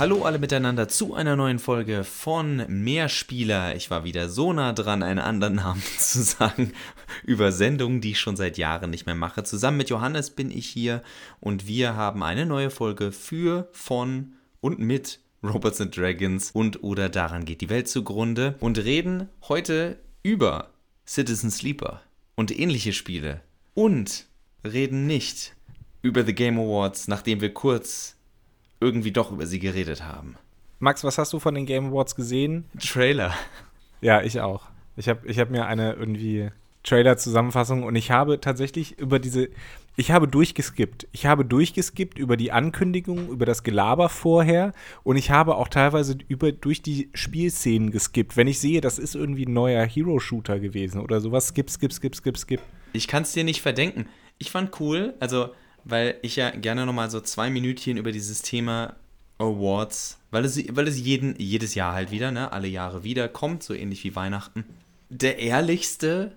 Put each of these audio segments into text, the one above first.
Hallo alle miteinander zu einer neuen Folge von Mehrspieler. Ich war wieder so nah dran, einen anderen Namen zu sagen über Sendungen, die ich schon seit Jahren nicht mehr mache. Zusammen mit Johannes bin ich hier und wir haben eine neue Folge für, von und mit Robots and Dragons und oder daran geht die Welt zugrunde und reden heute über Citizen Sleeper und ähnliche Spiele und reden nicht über The Game Awards, nachdem wir kurz irgendwie doch über sie geredet haben. Max, was hast du von den Game Awards gesehen? Trailer. Ja, ich auch. Ich habe ich hab mir eine irgendwie Trailer-Zusammenfassung und ich habe tatsächlich über diese, ich habe durchgeskippt. Ich habe durchgeskippt über die Ankündigung, über das Gelaber vorher und ich habe auch teilweise über, durch die Spielszenen geskippt. Wenn ich sehe, das ist irgendwie ein neuer Hero-Shooter gewesen oder sowas, skip, skip, skip, skip, skip. Ich kann es dir nicht verdenken. Ich fand cool, also weil ich ja gerne nochmal so zwei Minütchen über dieses Thema Awards, weil es, weil es jeden, jedes Jahr halt wieder, ne, alle Jahre wieder kommt, so ähnlich wie Weihnachten. Der ehrlichste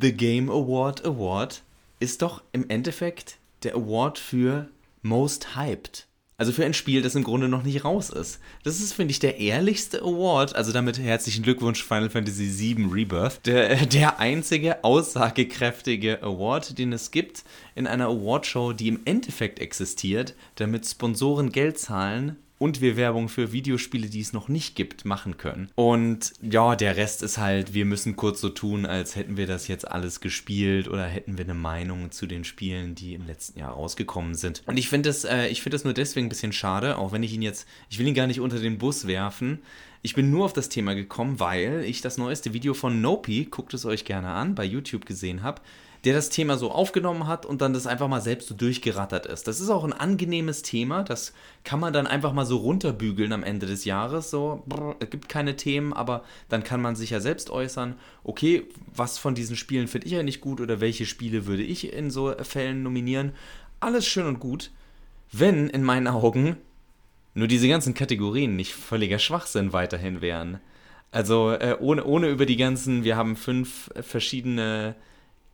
The Game Award Award ist doch im Endeffekt der Award für Most Hyped. Also für ein Spiel, das im Grunde noch nicht raus ist. Das ist, finde ich, der ehrlichste Award. Also damit herzlichen Glückwunsch Final Fantasy VII Rebirth. Der, der einzige aussagekräftige Award, den es gibt in einer Awardshow, die im Endeffekt existiert, damit Sponsoren Geld zahlen und wir Werbung für Videospiele, die es noch nicht gibt, machen können. Und ja, der Rest ist halt, wir müssen kurz so tun, als hätten wir das jetzt alles gespielt oder hätten wir eine Meinung zu den Spielen, die im letzten Jahr rausgekommen sind. Und ich finde das, äh, ich das nur deswegen ein bisschen schade, auch wenn ich ihn jetzt, ich will ihn gar nicht unter den Bus werfen. Ich bin nur auf das Thema gekommen, weil ich das neueste Video von Nopi, guckt es euch gerne an, bei YouTube gesehen habe der das Thema so aufgenommen hat und dann das einfach mal selbst so durchgerattert ist. Das ist auch ein angenehmes Thema, das kann man dann einfach mal so runterbügeln am Ende des Jahres. So, brr, es gibt keine Themen, aber dann kann man sich ja selbst äußern, okay, was von diesen Spielen finde ich ja nicht gut oder welche Spiele würde ich in so Fällen nominieren. Alles schön und gut, wenn in meinen Augen nur diese ganzen Kategorien nicht völliger Schwachsinn weiterhin wären. Also äh, ohne, ohne über die ganzen, wir haben fünf verschiedene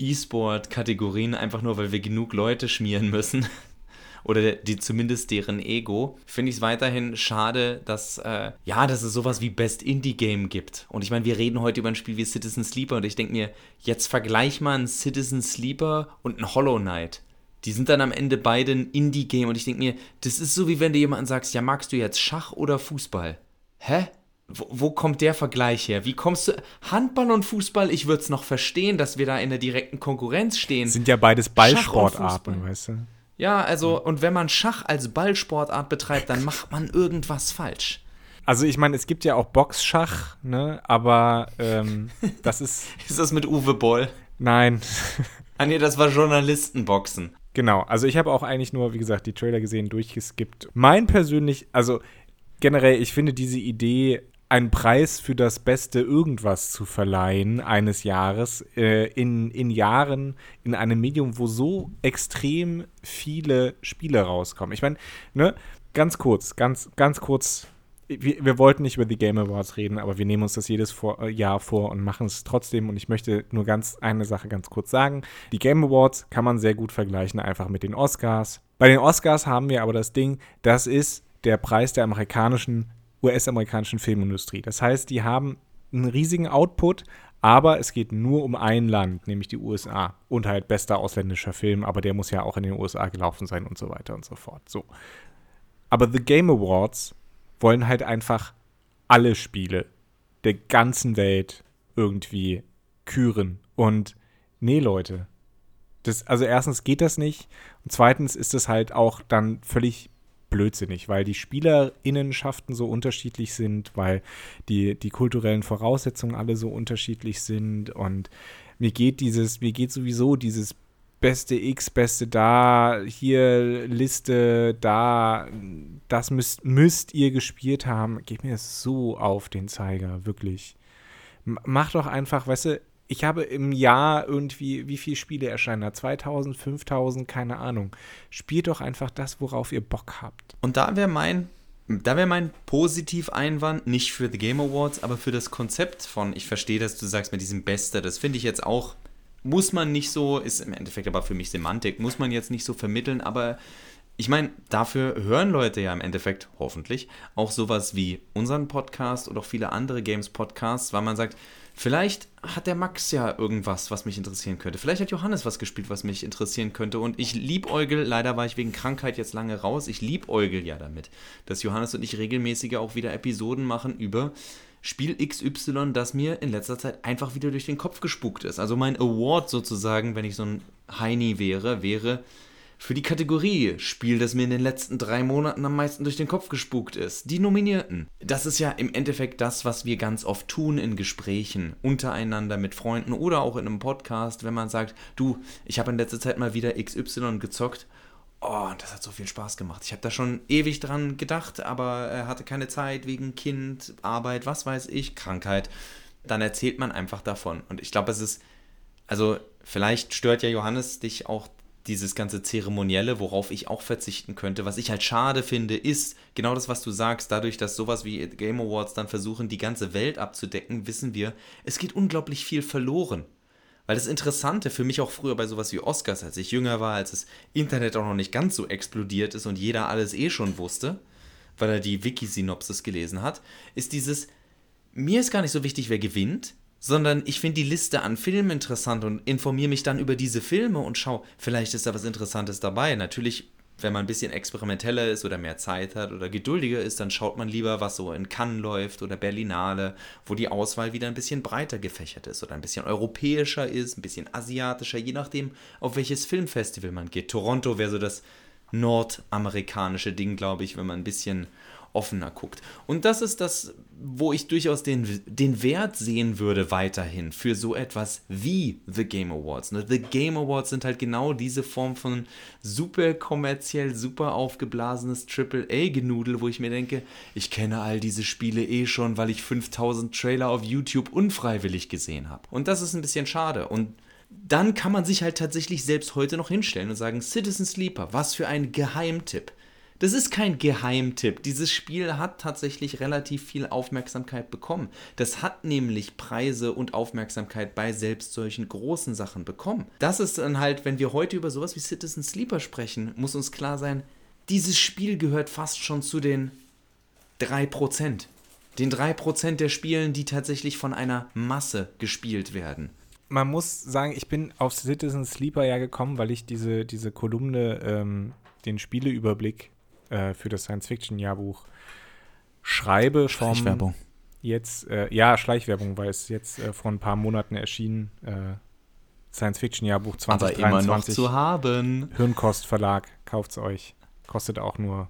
E-Sport-Kategorien, einfach nur, weil wir genug Leute schmieren müssen. Oder die zumindest deren Ego, finde ich es weiterhin schade, dass, äh, ja, dass es sowas wie Best Indie Game gibt. Und ich meine, wir reden heute über ein Spiel wie Citizen Sleeper und ich denke mir, jetzt vergleich mal ein Citizen Sleeper und ein Hollow Knight. Die sind dann am Ende beide ein Indie-Game und ich denke mir, das ist so wie wenn du jemanden sagst, ja, magst du jetzt Schach oder Fußball? Hä? Wo, wo, kommt der Vergleich her? Wie kommst du. Handball und Fußball, ich würde es noch verstehen, dass wir da in der direkten Konkurrenz stehen. Sind ja beides Ballsportarten, weißt du? Ja, also, und wenn man Schach als Ballsportart betreibt, dann macht man irgendwas falsch. Also, ich meine, es gibt ja auch Boxschach, ne? Aber ähm, das ist. ist das mit Uwe Boll? Nein. ah, nee, das war Journalistenboxen. Genau, also ich habe auch eigentlich nur, wie gesagt, die Trailer gesehen, durchgeskippt. Mein persönlich, also generell, ich finde diese Idee einen Preis für das beste Irgendwas zu verleihen eines Jahres äh, in, in Jahren in einem Medium, wo so extrem viele Spiele rauskommen. Ich meine, ne, ganz kurz, ganz, ganz kurz. Wir, wir, wollten nicht über die Game Awards reden, aber wir nehmen uns das jedes vor, äh, Jahr vor und machen es trotzdem. Und ich möchte nur ganz eine Sache ganz kurz sagen. Die Game Awards kann man sehr gut vergleichen einfach mit den Oscars. Bei den Oscars haben wir aber das Ding, das ist der Preis der amerikanischen US-amerikanischen Filmindustrie. Das heißt, die haben einen riesigen Output, aber es geht nur um ein Land, nämlich die USA. Und halt bester ausländischer Film, aber der muss ja auch in den USA gelaufen sein und so weiter und so fort. So. Aber The Game Awards wollen halt einfach alle Spiele der ganzen Welt irgendwie küren. Und nee, Leute. Das, also erstens geht das nicht. Und zweitens ist es halt auch dann völlig blödsinnig, weil die Spielerinnenschaften so unterschiedlich sind, weil die, die kulturellen Voraussetzungen alle so unterschiedlich sind und mir geht dieses, mir geht sowieso dieses beste X, beste da, hier Liste, da, das müsst, müsst ihr gespielt haben, geht mir so auf den Zeiger, wirklich. Mach doch einfach, weißt du, ich habe im Jahr irgendwie, wie viele Spiele erscheinen da? 2000, 5000, keine Ahnung. Spielt doch einfach das, worauf ihr Bock habt. Und da wäre mein, da wäre mein Positiv-Einwand, nicht für The Game Awards, aber für das Konzept von, ich verstehe, dass du sagst mit diesem Beste, das finde ich jetzt auch, muss man nicht so, ist im Endeffekt aber für mich Semantik, muss man jetzt nicht so vermitteln, aber ich meine, dafür hören Leute ja im Endeffekt hoffentlich auch sowas wie unseren Podcast oder auch viele andere Games-Podcasts, weil man sagt, vielleicht hat der Max ja irgendwas, was mich interessieren könnte. Vielleicht hat Johannes was gespielt, was mich interessieren könnte. Und ich liebäugel, leider war ich wegen Krankheit jetzt lange raus, ich liebäugel ja damit, dass Johannes und ich regelmäßig auch wieder Episoden machen über Spiel XY, das mir in letzter Zeit einfach wieder durch den Kopf gespuckt ist. Also mein Award sozusagen, wenn ich so ein Heini wäre, wäre für die Kategorie Spiel, das mir in den letzten drei Monaten am meisten durch den Kopf gespukt ist. Die Nominierten. Das ist ja im Endeffekt das, was wir ganz oft tun in Gesprächen untereinander mit Freunden oder auch in einem Podcast, wenn man sagt, du, ich habe in letzter Zeit mal wieder XY gezockt. Oh, das hat so viel Spaß gemacht. Ich habe da schon ewig dran gedacht, aber er hatte keine Zeit wegen Kind, Arbeit, was weiß ich, Krankheit. Dann erzählt man einfach davon. Und ich glaube, es ist, also vielleicht stört ja Johannes dich auch dieses ganze Zeremonielle, worauf ich auch verzichten könnte. Was ich halt schade finde, ist genau das, was du sagst. Dadurch, dass sowas wie Game Awards dann versuchen, die ganze Welt abzudecken, wissen wir, es geht unglaublich viel verloren. Weil das Interessante für mich auch früher bei sowas wie Oscars, als ich jünger war, als das Internet auch noch nicht ganz so explodiert ist und jeder alles eh schon wusste, weil er die Wiki-Synopsis gelesen hat, ist dieses, mir ist gar nicht so wichtig, wer gewinnt, sondern ich finde die Liste an Filmen interessant und informiere mich dann über diese Filme und schaue, vielleicht ist da was Interessantes dabei. Natürlich, wenn man ein bisschen experimenteller ist oder mehr Zeit hat oder geduldiger ist, dann schaut man lieber, was so in Cannes läuft oder Berlinale, wo die Auswahl wieder ein bisschen breiter gefächert ist oder ein bisschen europäischer ist, ein bisschen asiatischer, je nachdem, auf welches Filmfestival man geht. Toronto wäre so das nordamerikanische Ding, glaube ich, wenn man ein bisschen offener guckt. Und das ist das, wo ich durchaus den, den Wert sehen würde weiterhin für so etwas wie The Game Awards. Ne? The Game Awards sind halt genau diese Form von super kommerziell, super aufgeblasenes AAA-Genudel, wo ich mir denke, ich kenne all diese Spiele eh schon, weil ich 5000 Trailer auf YouTube unfreiwillig gesehen habe. Und das ist ein bisschen schade. Und dann kann man sich halt tatsächlich selbst heute noch hinstellen und sagen, Citizen Sleeper, was für ein Geheimtipp. Das ist kein Geheimtipp. Dieses Spiel hat tatsächlich relativ viel Aufmerksamkeit bekommen. Das hat nämlich Preise und Aufmerksamkeit bei selbst solchen großen Sachen bekommen. Das ist dann halt, wenn wir heute über sowas wie Citizen Sleeper sprechen, muss uns klar sein, dieses Spiel gehört fast schon zu den 3%. Den 3% der Spielen, die tatsächlich von einer Masse gespielt werden man muss sagen, ich bin auf Citizen Sleeper ja gekommen, weil ich diese, diese Kolumne, ähm, den Spieleüberblick äh, für das Science-Fiction-Jahrbuch schreibe. Schleichwerbung. Jetzt, äh, ja, Schleichwerbung, weil es jetzt äh, vor ein paar Monaten erschienen. Äh, Science-Fiction-Jahrbuch 2023. Aber immer noch zu haben. Hirnkost Verlag, kauft es euch. Kostet auch nur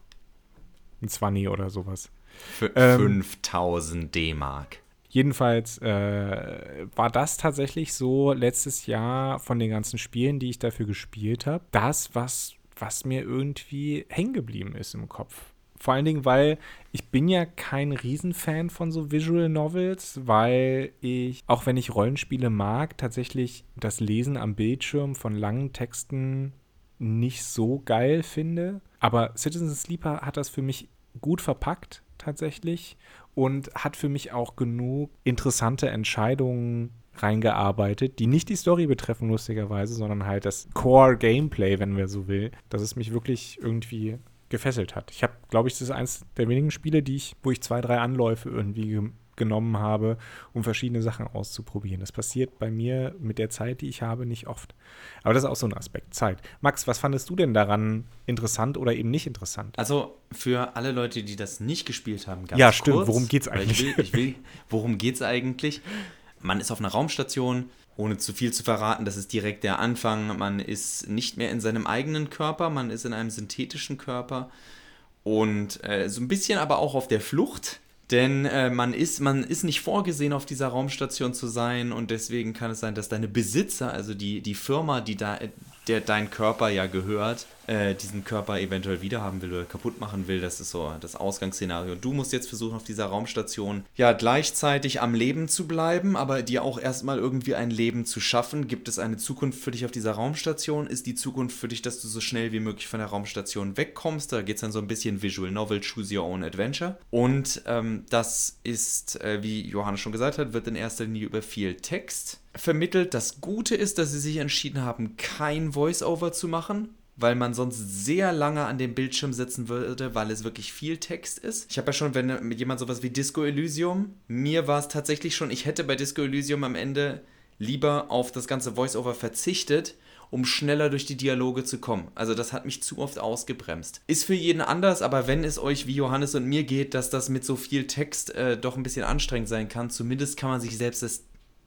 ein 20 oder sowas. Für ähm, 5000 D-Mark. Jedenfalls äh, war das tatsächlich so letztes Jahr von den ganzen Spielen, die ich dafür gespielt habe, das, was was mir irgendwie hängen geblieben ist im Kopf. Vor allen Dingen, weil ich bin ja kein Riesenfan von so Visual Novels, weil ich, auch wenn ich Rollenspiele mag, tatsächlich das Lesen am Bildschirm von langen Texten nicht so geil finde. Aber Citizen Sleeper hat das für mich gut verpackt tatsächlich und hat für mich auch genug interessante Entscheidungen reingearbeitet, die nicht die Story betreffen, lustigerweise, sondern halt das Core-Gameplay, wenn wir so will, dass es mich wirklich irgendwie gefesselt hat. Ich habe, glaube ich, das ist eines der wenigen Spiele, die ich, wo ich zwei, drei Anläufe irgendwie ge genommen habe, um verschiedene Sachen auszuprobieren. Das passiert bei mir mit der Zeit, die ich habe, nicht oft. Aber das ist auch so ein Aspekt, Zeit. Max, was fandest du denn daran interessant oder eben nicht interessant? Also für alle Leute, die das nicht gespielt haben, ganz Ja, stimmt. Kurz, worum geht's eigentlich? Ich will, ich will, worum geht's eigentlich? man ist auf einer Raumstation, ohne zu viel zu verraten, das ist direkt der Anfang. Man ist nicht mehr in seinem eigenen Körper, man ist in einem synthetischen Körper und äh, so ein bisschen aber auch auf der Flucht. Denn äh, man, ist, man ist nicht vorgesehen, auf dieser Raumstation zu sein und deswegen kann es sein, dass deine Besitzer, also die, die Firma, die da, der dein Körper ja gehört, äh, diesen Körper eventuell wiederhaben will oder kaputt machen will. Das ist so das Ausgangsszenario. Du musst jetzt versuchen, auf dieser Raumstation ja gleichzeitig am Leben zu bleiben, aber dir auch erstmal irgendwie ein Leben zu schaffen. Gibt es eine Zukunft für dich auf dieser Raumstation? Ist die Zukunft für dich, dass du so schnell wie möglich von der Raumstation wegkommst? Da geht es dann so ein bisschen Visual Novel, Choose Your Own Adventure. Und ähm, das ist, äh, wie Johannes schon gesagt hat, wird in erster Linie über viel Text vermittelt. Das Gute ist, dass sie sich entschieden haben, kein Voice-Over zu machen weil man sonst sehr lange an dem Bildschirm sitzen würde, weil es wirklich viel Text ist. Ich habe ja schon, wenn jemand sowas wie Disco Elysium, mir war es tatsächlich schon, ich hätte bei Disco Elysium am Ende lieber auf das ganze Voice-Over verzichtet, um schneller durch die Dialoge zu kommen. Also das hat mich zu oft ausgebremst. Ist für jeden anders, aber wenn es euch wie Johannes und mir geht, dass das mit so viel Text äh, doch ein bisschen anstrengend sein kann, zumindest kann man sich selbst das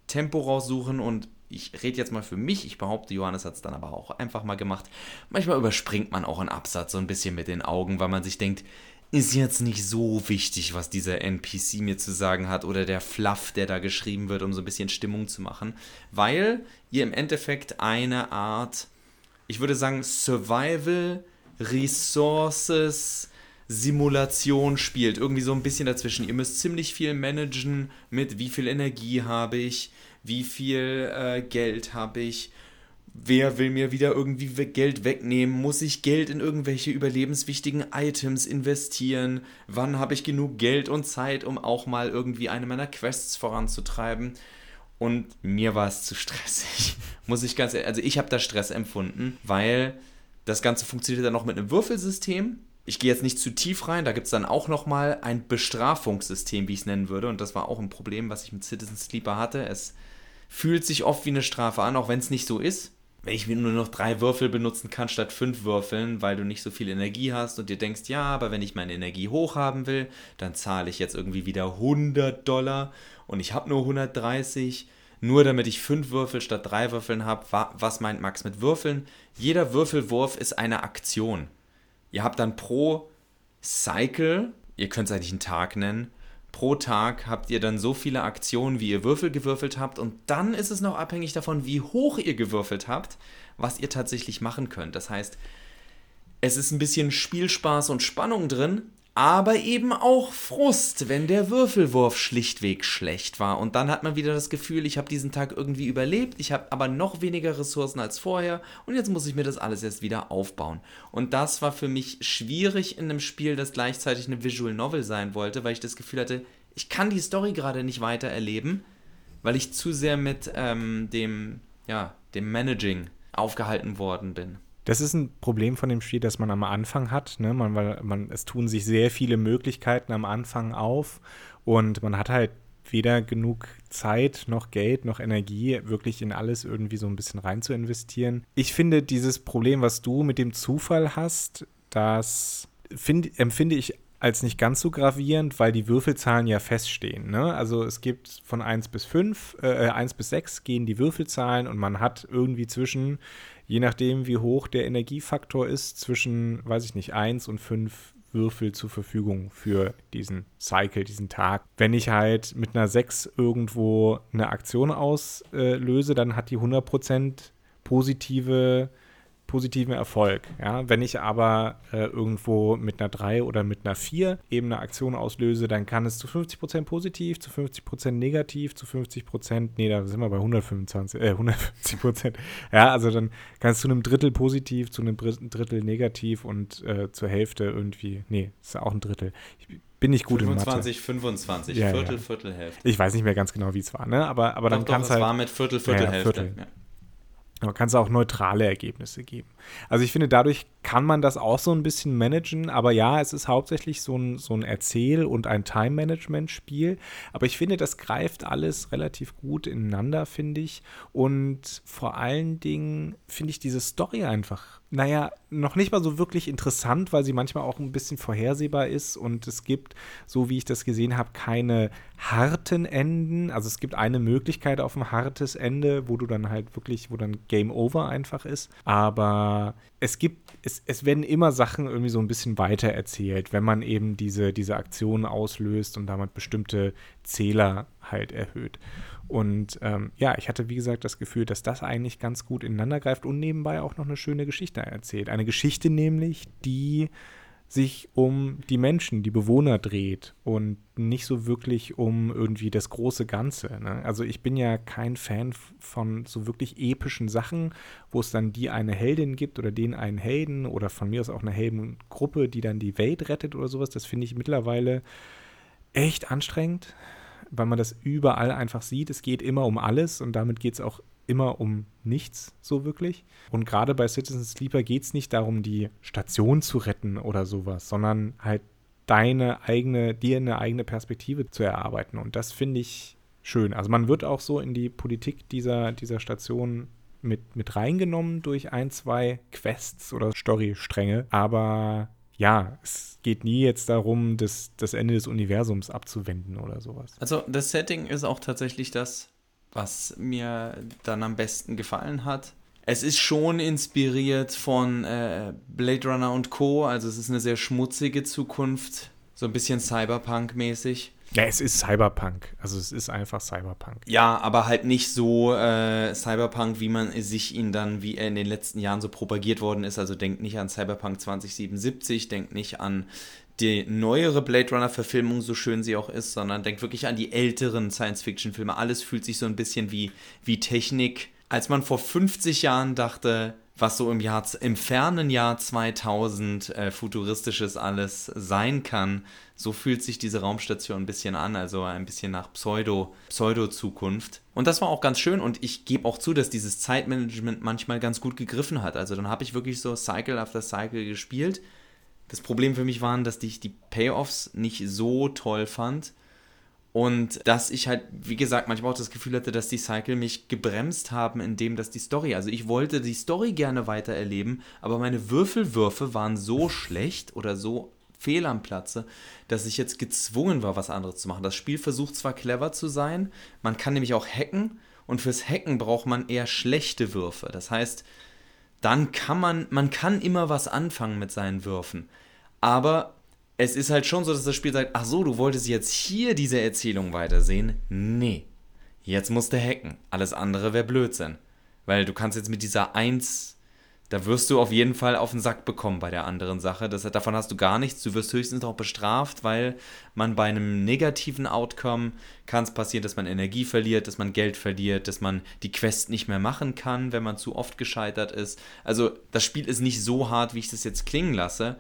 Tempo raussuchen und ich rede jetzt mal für mich, ich behaupte, Johannes hat es dann aber auch einfach mal gemacht. Manchmal überspringt man auch einen Absatz so ein bisschen mit den Augen, weil man sich denkt, ist jetzt nicht so wichtig, was dieser NPC mir zu sagen hat oder der Fluff, der da geschrieben wird, um so ein bisschen Stimmung zu machen, weil ihr im Endeffekt eine Art, ich würde sagen, Survival, Resources, Simulation spielt. Irgendwie so ein bisschen dazwischen. Ihr müsst ziemlich viel managen mit, wie viel Energie habe ich, wie viel äh, Geld habe ich, wer will mir wieder irgendwie Geld wegnehmen, muss ich Geld in irgendwelche überlebenswichtigen Items investieren, wann habe ich genug Geld und Zeit, um auch mal irgendwie eine meiner Quests voranzutreiben. Und mir war es zu stressig, muss ich ganz ehrlich, also ich habe da Stress empfunden, weil das Ganze funktioniert dann noch mit einem Würfelsystem. Ich gehe jetzt nicht zu tief rein, da gibt es dann auch nochmal ein Bestrafungssystem, wie ich es nennen würde. Und das war auch ein Problem, was ich mit Citizen Sleeper hatte. Es fühlt sich oft wie eine Strafe an, auch wenn es nicht so ist. Wenn ich nur noch drei Würfel benutzen kann statt fünf Würfeln, weil du nicht so viel Energie hast und dir denkst, ja, aber wenn ich meine Energie hoch haben will, dann zahle ich jetzt irgendwie wieder 100 Dollar und ich habe nur 130, nur damit ich fünf Würfel statt drei Würfeln habe. Was meint Max mit Würfeln? Jeder Würfelwurf ist eine Aktion. Ihr habt dann pro Cycle, ihr könnt es eigentlich einen Tag nennen, pro Tag habt ihr dann so viele Aktionen, wie ihr Würfel gewürfelt habt und dann ist es noch abhängig davon, wie hoch ihr gewürfelt habt, was ihr tatsächlich machen könnt. Das heißt, es ist ein bisschen Spielspaß und Spannung drin, aber eben auch Frust, wenn der Würfelwurf schlichtweg schlecht war. Und dann hat man wieder das Gefühl, ich habe diesen Tag irgendwie überlebt, ich habe aber noch weniger Ressourcen als vorher und jetzt muss ich mir das alles erst wieder aufbauen. Und das war für mich schwierig in einem Spiel, das gleichzeitig eine Visual Novel sein wollte, weil ich das Gefühl hatte, ich kann die Story gerade nicht weiter erleben, weil ich zu sehr mit ähm, dem, ja, dem Managing aufgehalten worden bin. Das ist ein Problem von dem Spiel, das man am Anfang hat. Ne? Man, weil man, es tun sich sehr viele Möglichkeiten am Anfang auf und man hat halt weder genug Zeit noch Geld noch Energie, wirklich in alles irgendwie so ein bisschen rein zu investieren. Ich finde dieses Problem, was du mit dem Zufall hast, das find, empfinde ich als nicht ganz so gravierend, weil die Würfelzahlen ja feststehen. Ne? Also es gibt von 1 bis 5, äh, 1 bis 6 gehen die Würfelzahlen und man hat irgendwie zwischen je nachdem, wie hoch der Energiefaktor ist, zwischen, weiß ich nicht, 1 und 5 Würfel zur Verfügung für diesen Cycle, diesen Tag. Wenn ich halt mit einer 6 irgendwo eine Aktion auslöse, dann hat die 100% positive positiven Erfolg. Ja? Wenn ich aber äh, irgendwo mit einer 3 oder mit einer 4 eben eine Aktion auslöse, dann kann es zu 50% positiv, zu 50% negativ, zu 50%, nee, da sind wir bei 125, äh, 150%. Ja, also dann kann es zu einem Drittel positiv, zu einem Drittel negativ und äh, zur Hälfte irgendwie, nee, ist auch ein Drittel. Ich bin nicht gut 25, in Mathe. 25, ja, Viertel, ja. Viertel, Hälfte. Ich weiß nicht mehr ganz genau, wie es war, ne? Aber, aber doch, dann kann es halt. war mit Viertel, Viertel, ja, Hälfte. Viertel. Aber kann es auch neutrale Ergebnisse geben. Also ich finde, dadurch kann man das auch so ein bisschen managen. Aber ja, es ist hauptsächlich so ein, so ein Erzähl- und ein Time-Management-Spiel. Aber ich finde, das greift alles relativ gut ineinander, finde ich. Und vor allen Dingen finde ich diese Story einfach naja, noch nicht mal so wirklich interessant, weil sie manchmal auch ein bisschen vorhersehbar ist und es gibt, so wie ich das gesehen habe, keine harten Enden. Also es gibt eine Möglichkeit auf ein hartes Ende, wo du dann halt wirklich, wo dann Game Over einfach ist. Aber es gibt, es, es werden immer Sachen irgendwie so ein bisschen weiter erzählt, wenn man eben diese, diese Aktionen auslöst und damit bestimmte Zähler halt erhöht. Und ähm, ja, ich hatte, wie gesagt, das Gefühl, dass das eigentlich ganz gut ineinander greift und nebenbei auch noch eine schöne Geschichte erzählt. Eine Geschichte nämlich, die sich um die Menschen, die Bewohner dreht und nicht so wirklich um irgendwie das große Ganze. Ne? Also ich bin ja kein Fan von so wirklich epischen Sachen, wo es dann die eine Heldin gibt oder den einen Helden oder von mir aus auch eine Heldengruppe, die dann die Welt rettet oder sowas. Das finde ich mittlerweile echt anstrengend weil man das überall einfach sieht. Es geht immer um alles und damit geht es auch immer um nichts so wirklich. Und gerade bei Citizen Sleeper geht es nicht darum, die Station zu retten oder sowas, sondern halt deine eigene, dir eine eigene Perspektive zu erarbeiten. Und das finde ich schön. Also man wird auch so in die Politik dieser, dieser Station mit, mit reingenommen durch ein, zwei Quests oder Storystränge. Aber ja, es geht nie jetzt darum, das, das Ende des Universums abzuwenden oder sowas. Also das Setting ist auch tatsächlich das, was mir dann am besten gefallen hat. Es ist schon inspiriert von äh, Blade Runner und Co. Also es ist eine sehr schmutzige Zukunft, so ein bisschen Cyberpunk-mäßig. Ja, es ist Cyberpunk. Also es ist einfach Cyberpunk. Ja, aber halt nicht so äh, Cyberpunk, wie man sich ihn dann, wie er in den letzten Jahren so propagiert worden ist. Also denkt nicht an Cyberpunk 2077, denkt nicht an die neuere Blade Runner-Verfilmung, so schön sie auch ist, sondern denkt wirklich an die älteren Science-Fiction-Filme. Alles fühlt sich so ein bisschen wie, wie Technik. Als man vor 50 Jahren dachte, was so im Jahr, im fernen Jahr 2000 äh, futuristisches alles sein kann, so fühlt sich diese Raumstation ein bisschen an, also ein bisschen nach Pseudo, Pseudo-Zukunft. Und das war auch ganz schön und ich gebe auch zu, dass dieses Zeitmanagement manchmal ganz gut gegriffen hat. Also dann habe ich wirklich so Cycle after Cycle gespielt das Problem für mich waren, dass ich die Payoffs nicht so toll fand. Und dass ich halt, wie gesagt, manchmal auch das Gefühl hatte, dass die Cycle mich gebremst haben, indem dass die Story, also ich wollte die Story gerne weiter erleben, aber meine Würfelwürfe waren so schlecht oder so fehl am Platze, dass ich jetzt gezwungen war, was anderes zu machen. Das Spiel versucht zwar clever zu sein, man kann nämlich auch hacken und fürs Hacken braucht man eher schlechte Würfe. Das heißt, dann kann man, man kann immer was anfangen mit seinen Würfen. Aber es ist halt schon so, dass das Spiel sagt, ach so, du wolltest jetzt hier diese Erzählung weitersehen? Nee. Jetzt musst du hacken. Alles andere wäre Blödsinn. Weil du kannst jetzt mit dieser 1 da wirst du auf jeden Fall auf den Sack bekommen bei der anderen Sache. Das, davon hast du gar nichts. Du wirst höchstens noch bestraft, weil man bei einem negativen Outcome kann es passieren, dass man Energie verliert, dass man Geld verliert, dass man die Quest nicht mehr machen kann, wenn man zu oft gescheitert ist. Also das Spiel ist nicht so hart, wie ich das jetzt klingen lasse.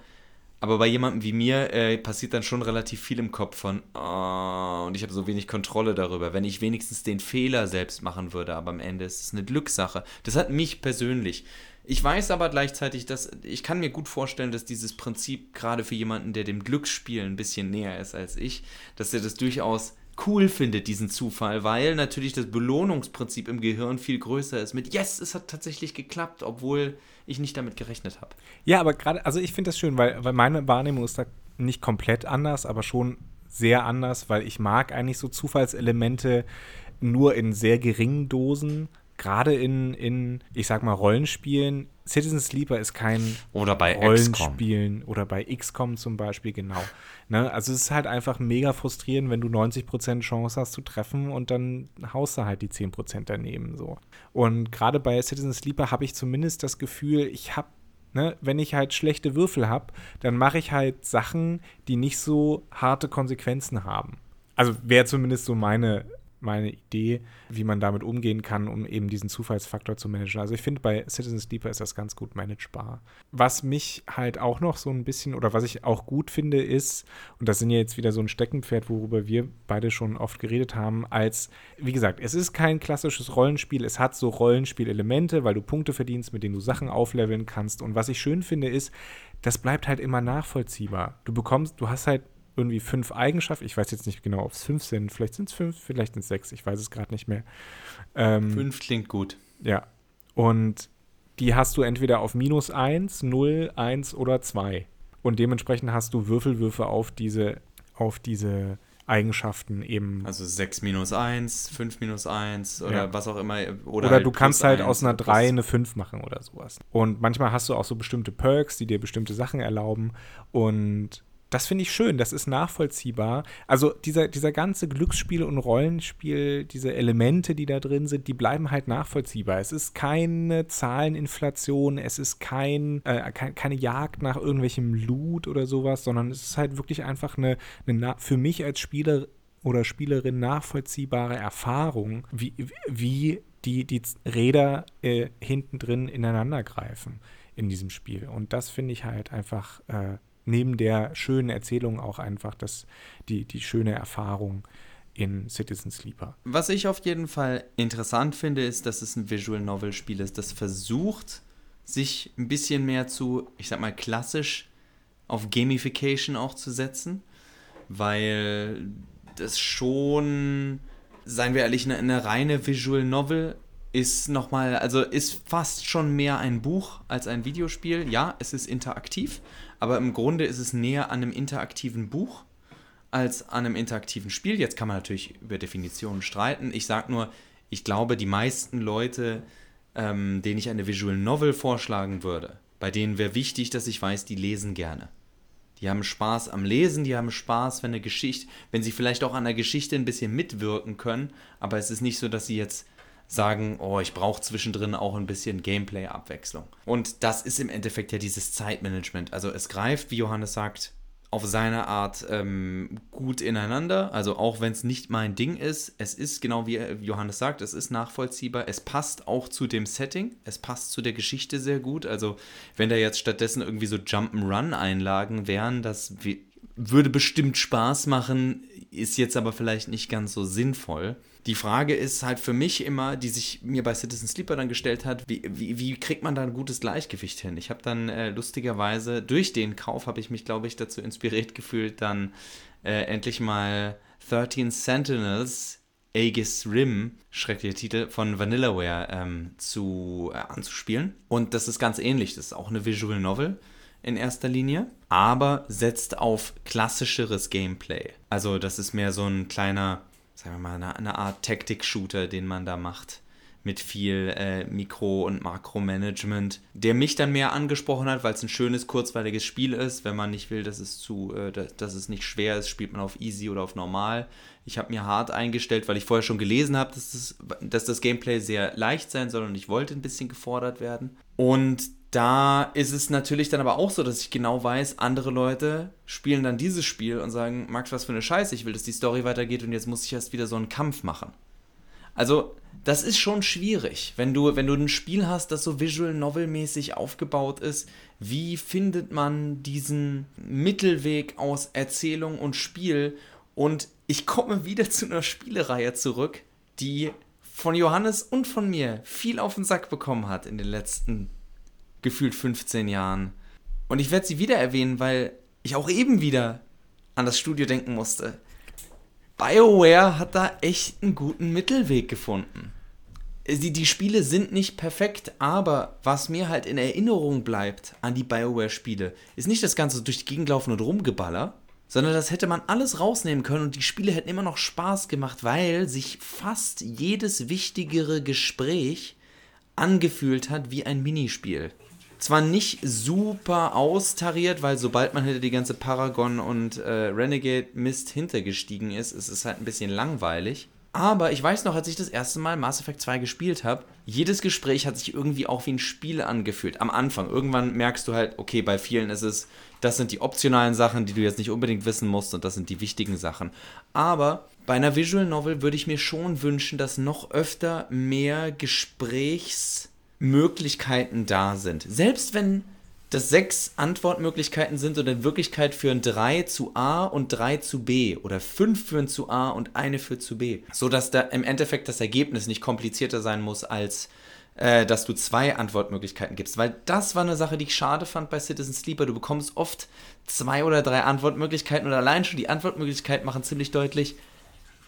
Aber bei jemandem wie mir äh, passiert dann schon relativ viel im Kopf von, oh, und ich habe so wenig Kontrolle darüber. Wenn ich wenigstens den Fehler selbst machen würde, aber am Ende ist es eine Glückssache. Das hat mich persönlich ich weiß aber gleichzeitig, dass ich kann mir gut vorstellen, dass dieses Prinzip gerade für jemanden, der dem Glücksspiel ein bisschen näher ist als ich, dass er das durchaus cool findet, diesen Zufall, weil natürlich das Belohnungsprinzip im Gehirn viel größer ist mit Yes, es hat tatsächlich geklappt, obwohl ich nicht damit gerechnet habe. Ja, aber gerade, also ich finde das schön, weil, weil meine Wahrnehmung ist da nicht komplett anders, aber schon sehr anders, weil ich mag eigentlich so Zufallselemente nur in sehr geringen Dosen gerade in, in, ich sag mal, Rollenspielen, Citizen Sleeper ist kein oder bei Rollenspielen XCOM. oder bei XCOM zum Beispiel, genau. Ne? Also es ist halt einfach mega frustrierend, wenn du 90% Chance hast zu treffen und dann haust du halt die 10% daneben so. Und gerade bei Citizen Sleeper habe ich zumindest das Gefühl, ich habe Ne, wenn ich halt schlechte Würfel habe, dann mache ich halt Sachen, die nicht so harte Konsequenzen haben. Also wäre zumindest so meine meine Idee, wie man damit umgehen kann, um eben diesen Zufallsfaktor zu managen. Also ich finde, bei Citizen Sleeper ist das ganz gut managebar. Was mich halt auch noch so ein bisschen, oder was ich auch gut finde, ist, und das sind ja jetzt wieder so ein Steckenpferd, worüber wir beide schon oft geredet haben, als, wie gesagt, es ist kein klassisches Rollenspiel, es hat so Rollenspielelemente, weil du Punkte verdienst, mit denen du Sachen aufleveln kannst. Und was ich schön finde, ist, das bleibt halt immer nachvollziehbar. Du bekommst, du hast halt irgendwie fünf Eigenschaften. Ich weiß jetzt nicht genau, ob es fünf sind. Vielleicht sind es fünf, vielleicht sind es sechs. Ich weiß es gerade nicht mehr. Ähm, fünf klingt gut. Ja. Und die hast du entweder auf minus eins, null, eins oder zwei. Und dementsprechend hast du Würfelwürfe auf diese, auf diese Eigenschaften eben. Also 6 minus 1, 5 minus 1 oder ja. was auch immer. Oder, oder halt du kannst halt aus einer 3 eine 5 machen oder sowas. Und manchmal hast du auch so bestimmte Perks, die dir bestimmte Sachen erlauben. Und das finde ich schön, das ist nachvollziehbar. Also dieser, dieser ganze Glücksspiel- und Rollenspiel, diese Elemente, die da drin sind, die bleiben halt nachvollziehbar. Es ist keine Zahleninflation, es ist kein, äh, keine Jagd nach irgendwelchem Loot oder sowas, sondern es ist halt wirklich einfach eine, eine für mich als Spieler oder Spielerin nachvollziehbare Erfahrung, wie, wie die, die Räder äh, hinten drin ineinander greifen in diesem Spiel. Und das finde ich halt einfach äh, neben der schönen Erzählung auch einfach das, die, die schöne Erfahrung in Citizen Sleeper. Was ich auf jeden Fall interessant finde, ist, dass es ein Visual Novel Spiel ist, das versucht, sich ein bisschen mehr zu, ich sag mal, klassisch auf Gamification auch zu setzen, weil das schon, seien wir ehrlich, eine, eine reine Visual Novel ist nochmal, also ist fast schon mehr ein Buch als ein Videospiel. Ja, es ist interaktiv, aber im Grunde ist es näher an einem interaktiven Buch als an einem interaktiven Spiel. Jetzt kann man natürlich über Definitionen streiten. Ich sage nur, ich glaube, die meisten Leute, ähm, denen ich eine Visual Novel vorschlagen würde, bei denen wäre wichtig, dass ich weiß, die lesen gerne. Die haben Spaß am Lesen, die haben Spaß, wenn eine Geschichte, wenn sie vielleicht auch an der Geschichte ein bisschen mitwirken können, aber es ist nicht so, dass sie jetzt sagen, oh, ich brauche zwischendrin auch ein bisschen Gameplay-Abwechslung. Und das ist im Endeffekt ja dieses Zeitmanagement. Also es greift, wie Johannes sagt, auf seine Art ähm, gut ineinander. Also auch wenn es nicht mein Ding ist, es ist genau wie Johannes sagt, es ist nachvollziehbar. Es passt auch zu dem Setting, es passt zu der Geschichte sehr gut. Also wenn da jetzt stattdessen irgendwie so Jump'n'Run-Einlagen wären, das würde bestimmt Spaß machen, ist jetzt aber vielleicht nicht ganz so sinnvoll. Die Frage ist halt für mich immer, die sich mir bei Citizen Sleeper dann gestellt hat, wie, wie, wie kriegt man da ein gutes Gleichgewicht hin? Ich habe dann äh, lustigerweise durch den Kauf habe ich mich, glaube ich, dazu inspiriert gefühlt, dann äh, endlich mal 13 Sentinels Aegis Rim, schrecklicher Titel, von Vanillaware ähm, zu, äh, anzuspielen. Und das ist ganz ähnlich. Das ist auch eine Visual Novel in erster Linie, aber setzt auf klassischeres Gameplay. Also das ist mehr so ein kleiner sagen wir mal, eine, eine Art Tactic-Shooter, den man da macht. Mit viel äh, Mikro- und Makromanagement, der mich dann mehr angesprochen hat, weil es ein schönes, kurzweiliges Spiel ist. Wenn man nicht will, dass es zu, äh, dass es nicht schwer ist, spielt man auf Easy oder auf Normal. Ich habe mir hart eingestellt, weil ich vorher schon gelesen habe, dass das, dass das Gameplay sehr leicht sein soll und ich wollte ein bisschen gefordert werden. Und da ist es natürlich dann aber auch so, dass ich genau weiß, andere Leute spielen dann dieses Spiel und sagen, Max, was für eine Scheiße, ich will, dass die Story weitergeht und jetzt muss ich erst wieder so einen Kampf machen. Also, das ist schon schwierig, wenn du, wenn du ein Spiel hast, das so visual novel-mäßig aufgebaut ist. Wie findet man diesen Mittelweg aus Erzählung und Spiel? Und ich komme wieder zu einer Spielereihe zurück, die von Johannes und von mir viel auf den Sack bekommen hat in den letzten gefühlt 15 Jahren. Und ich werde sie wieder erwähnen, weil ich auch eben wieder an das Studio denken musste. BioWare hat da echt einen guten Mittelweg gefunden. Die, die Spiele sind nicht perfekt, aber was mir halt in Erinnerung bleibt an die BioWare-Spiele, ist nicht das Ganze durch die Gegend laufen und rumgeballer, sondern das hätte man alles rausnehmen können und die Spiele hätten immer noch Spaß gemacht, weil sich fast jedes wichtigere Gespräch angefühlt hat wie ein Minispiel zwar nicht super austariert, weil sobald man hinter die ganze Paragon und äh, Renegade Mist hintergestiegen ist, ist es halt ein bisschen langweilig. Aber ich weiß noch, als ich das erste Mal Mass Effect 2 gespielt habe, jedes Gespräch hat sich irgendwie auch wie ein Spiel angefühlt. Am Anfang. Irgendwann merkst du halt, okay, bei vielen ist es, das sind die optionalen Sachen, die du jetzt nicht unbedingt wissen musst und das sind die wichtigen Sachen. Aber bei einer Visual Novel würde ich mir schon wünschen, dass noch öfter mehr Gesprächs- Möglichkeiten da sind. Selbst wenn das sechs Antwortmöglichkeiten sind und in Wirklichkeit führen drei zu A und drei zu B oder fünf führen zu A und eine führt zu B. So dass da im Endeffekt das Ergebnis nicht komplizierter sein muss, als äh, dass du zwei Antwortmöglichkeiten gibst. Weil das war eine Sache, die ich schade fand bei Citizen Sleeper. Du bekommst oft zwei oder drei Antwortmöglichkeiten und allein schon die Antwortmöglichkeiten machen ziemlich deutlich,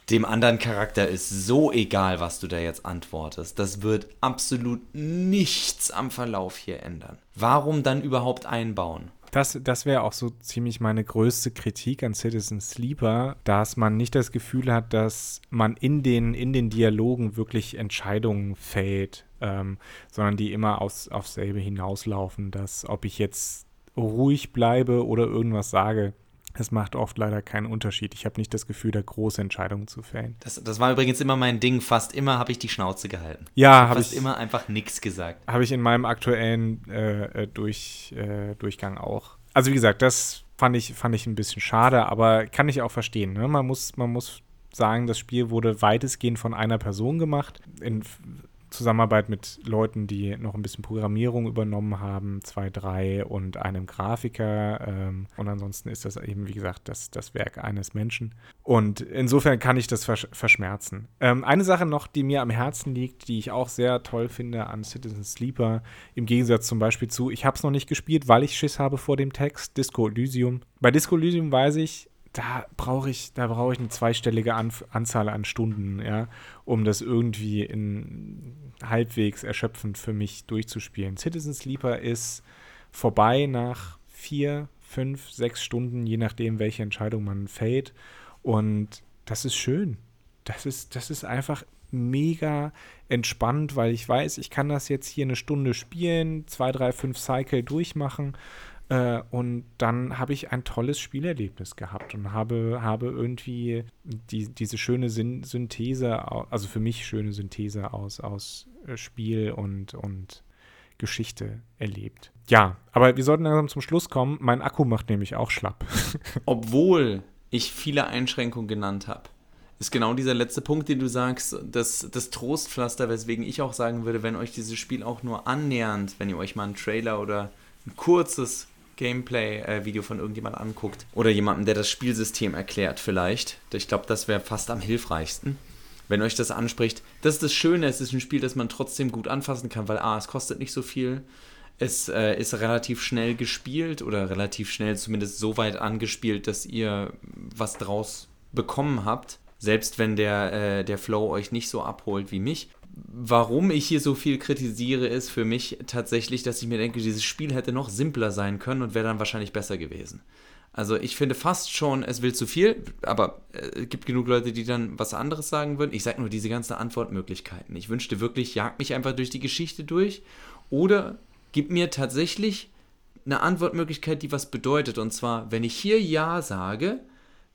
dem anderen Charakter ist so egal, was du da jetzt antwortest. Das wird absolut nichts am Verlauf hier ändern. Warum dann überhaupt einbauen? Das, das wäre auch so ziemlich meine größte Kritik an Citizen Sleeper, dass man nicht das Gefühl hat, dass man in den, in den Dialogen wirklich Entscheidungen fällt, ähm, sondern die immer aufs, aufs selbe hinauslaufen, dass ob ich jetzt ruhig bleibe oder irgendwas sage, es macht oft leider keinen Unterschied. Ich habe nicht das Gefühl, da große Entscheidungen zu fällen. Das, das war übrigens immer mein Ding. Fast immer habe ich die Schnauze gehalten. Ja, habe ich. Fast immer einfach nichts gesagt. Habe ich in meinem aktuellen äh, äh, Durch, äh, Durchgang auch. Also wie gesagt, das fand ich, fand ich ein bisschen schade, aber kann ich auch verstehen. Ne? Man, muss, man muss sagen, das Spiel wurde weitestgehend von einer Person gemacht. In Zusammenarbeit mit Leuten, die noch ein bisschen Programmierung übernommen haben, zwei, drei und einem Grafiker. Ähm, und ansonsten ist das eben, wie gesagt, das, das Werk eines Menschen. Und insofern kann ich das versch verschmerzen. Ähm, eine Sache noch, die mir am Herzen liegt, die ich auch sehr toll finde an Citizen Sleeper, im Gegensatz zum Beispiel zu, ich habe es noch nicht gespielt, weil ich Schiss habe vor dem Text, Disco Elysium. Bei Disco Elysium weiß ich, da brauche ich, da brauche ich eine zweistellige An Anzahl an Stunden, ja, um das irgendwie in halbwegs erschöpfend für mich durchzuspielen. Citizen Sleeper ist vorbei nach vier, fünf, sechs Stunden, je nachdem, welche Entscheidung man fällt. Und das ist schön. Das ist, das ist einfach mega entspannt, weil ich weiß, ich kann das jetzt hier eine Stunde spielen, zwei, drei, fünf Cycle durchmachen äh, und dann habe ich ein tolles Spielerlebnis gehabt und habe, habe irgendwie die, diese schöne Syn Synthese, also für mich schöne Synthese aus, aus äh, Spiel und, und Geschichte erlebt. Ja, aber wir sollten langsam zum Schluss kommen. Mein Akku macht nämlich auch schlapp. Obwohl ich viele Einschränkungen genannt habe ist genau dieser letzte Punkt, den du sagst, das, das Trostpflaster, weswegen ich auch sagen würde, wenn euch dieses Spiel auch nur annähernd, wenn ihr euch mal einen Trailer oder ein kurzes Gameplay-Video von irgendjemand anguckt. Oder jemandem, der das Spielsystem erklärt vielleicht. Ich glaube, das wäre fast am hilfreichsten. Wenn euch das anspricht, das ist das Schöne, es ist ein Spiel, das man trotzdem gut anfassen kann, weil A, es kostet nicht so viel, es äh, ist relativ schnell gespielt oder relativ schnell zumindest so weit angespielt, dass ihr was draus bekommen habt, selbst wenn der, äh, der Flow euch nicht so abholt wie mich warum ich hier so viel kritisiere, ist für mich tatsächlich, dass ich mir denke, dieses Spiel hätte noch simpler sein können und wäre dann wahrscheinlich besser gewesen. Also ich finde fast schon, es will zu viel, aber äh, es gibt genug Leute, die dann was anderes sagen würden. Ich sage nur diese ganzen Antwortmöglichkeiten. Ich wünschte wirklich, jag mich einfach durch die Geschichte durch oder gib mir tatsächlich eine Antwortmöglichkeit, die was bedeutet. Und zwar, wenn ich hier Ja sage,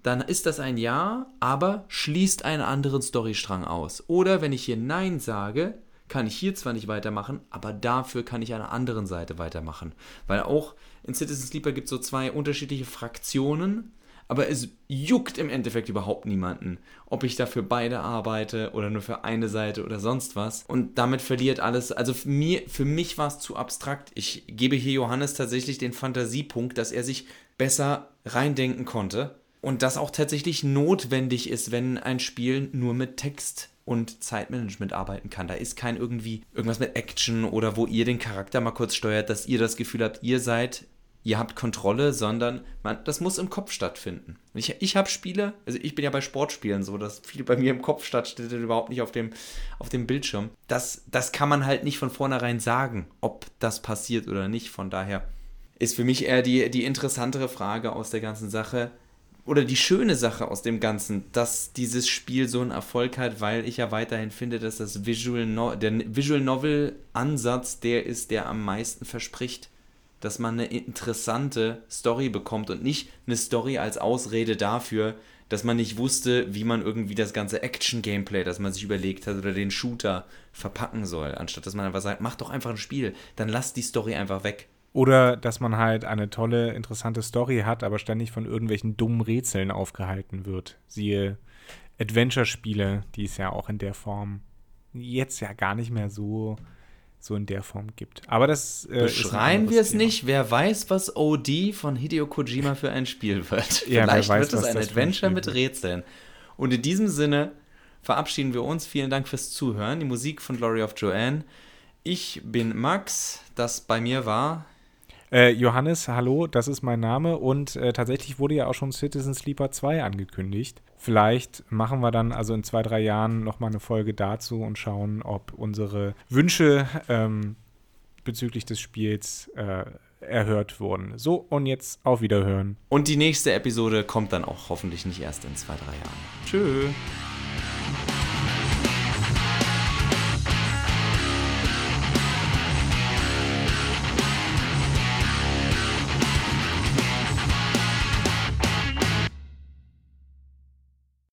dann ist das ein Ja, aber schließt einen anderen Storystrang aus. Oder wenn ich hier Nein sage, kann ich hier zwar nicht weitermachen, aber dafür kann ich an einer anderen Seite weitermachen. Weil auch in Citizen Sleeper gibt es so zwei unterschiedliche Fraktionen, aber es juckt im Endeffekt überhaupt niemanden, ob ich dafür beide arbeite oder nur für eine Seite oder sonst was. Und damit verliert alles, also für, mir, für mich war es zu abstrakt. Ich gebe hier Johannes tatsächlich den Fantasiepunkt, dass er sich besser reindenken konnte und das auch tatsächlich notwendig ist, wenn ein Spiel nur mit Text und Zeitmanagement arbeiten kann. Da ist kein irgendwie irgendwas mit Action oder wo ihr den Charakter mal kurz steuert, dass ihr das Gefühl habt, ihr seid, ihr habt Kontrolle, sondern man, das muss im Kopf stattfinden. Ich, ich habe Spiele, also ich bin ja bei Sportspielen so, dass viel bei mir im Kopf stattfindet, überhaupt nicht auf dem, auf dem Bildschirm. Das, das kann man halt nicht von vornherein sagen, ob das passiert oder nicht. Von daher ist für mich eher die, die interessantere Frage aus der ganzen Sache, oder die schöne Sache aus dem Ganzen, dass dieses Spiel so einen Erfolg hat, weil ich ja weiterhin finde, dass das Visual no der Visual Novel Ansatz der ist, der am meisten verspricht, dass man eine interessante Story bekommt und nicht eine Story als Ausrede dafür, dass man nicht wusste, wie man irgendwie das ganze Action-Gameplay, das man sich überlegt hat, oder den Shooter verpacken soll, anstatt dass man einfach sagt, mach doch einfach ein Spiel, dann lass die Story einfach weg. Oder dass man halt eine tolle, interessante Story hat, aber ständig von irgendwelchen dummen Rätseln aufgehalten wird. Siehe Adventure-Spiele, die es ja auch in der Form jetzt ja gar nicht mehr so, so in der Form gibt. Aber das äh, Beschreien wir es nicht. Wer weiß, was OD von Hideo Kojima für ein Spiel wird. Ja, Vielleicht weiß, wird es ein Adventure mit Rätseln. Und in diesem Sinne verabschieden wir uns. Vielen Dank fürs Zuhören. Die Musik von Glory of Joanne. Ich bin Max. Das bei mir war äh, Johannes, hallo, das ist mein Name und äh, tatsächlich wurde ja auch schon Citizen Sleeper 2 angekündigt. Vielleicht machen wir dann also in zwei, drei Jahren nochmal eine Folge dazu und schauen, ob unsere Wünsche ähm, bezüglich des Spiels äh, erhört wurden. So, und jetzt auf Wiederhören. Und die nächste Episode kommt dann auch hoffentlich nicht erst in zwei, drei Jahren. Tschüss.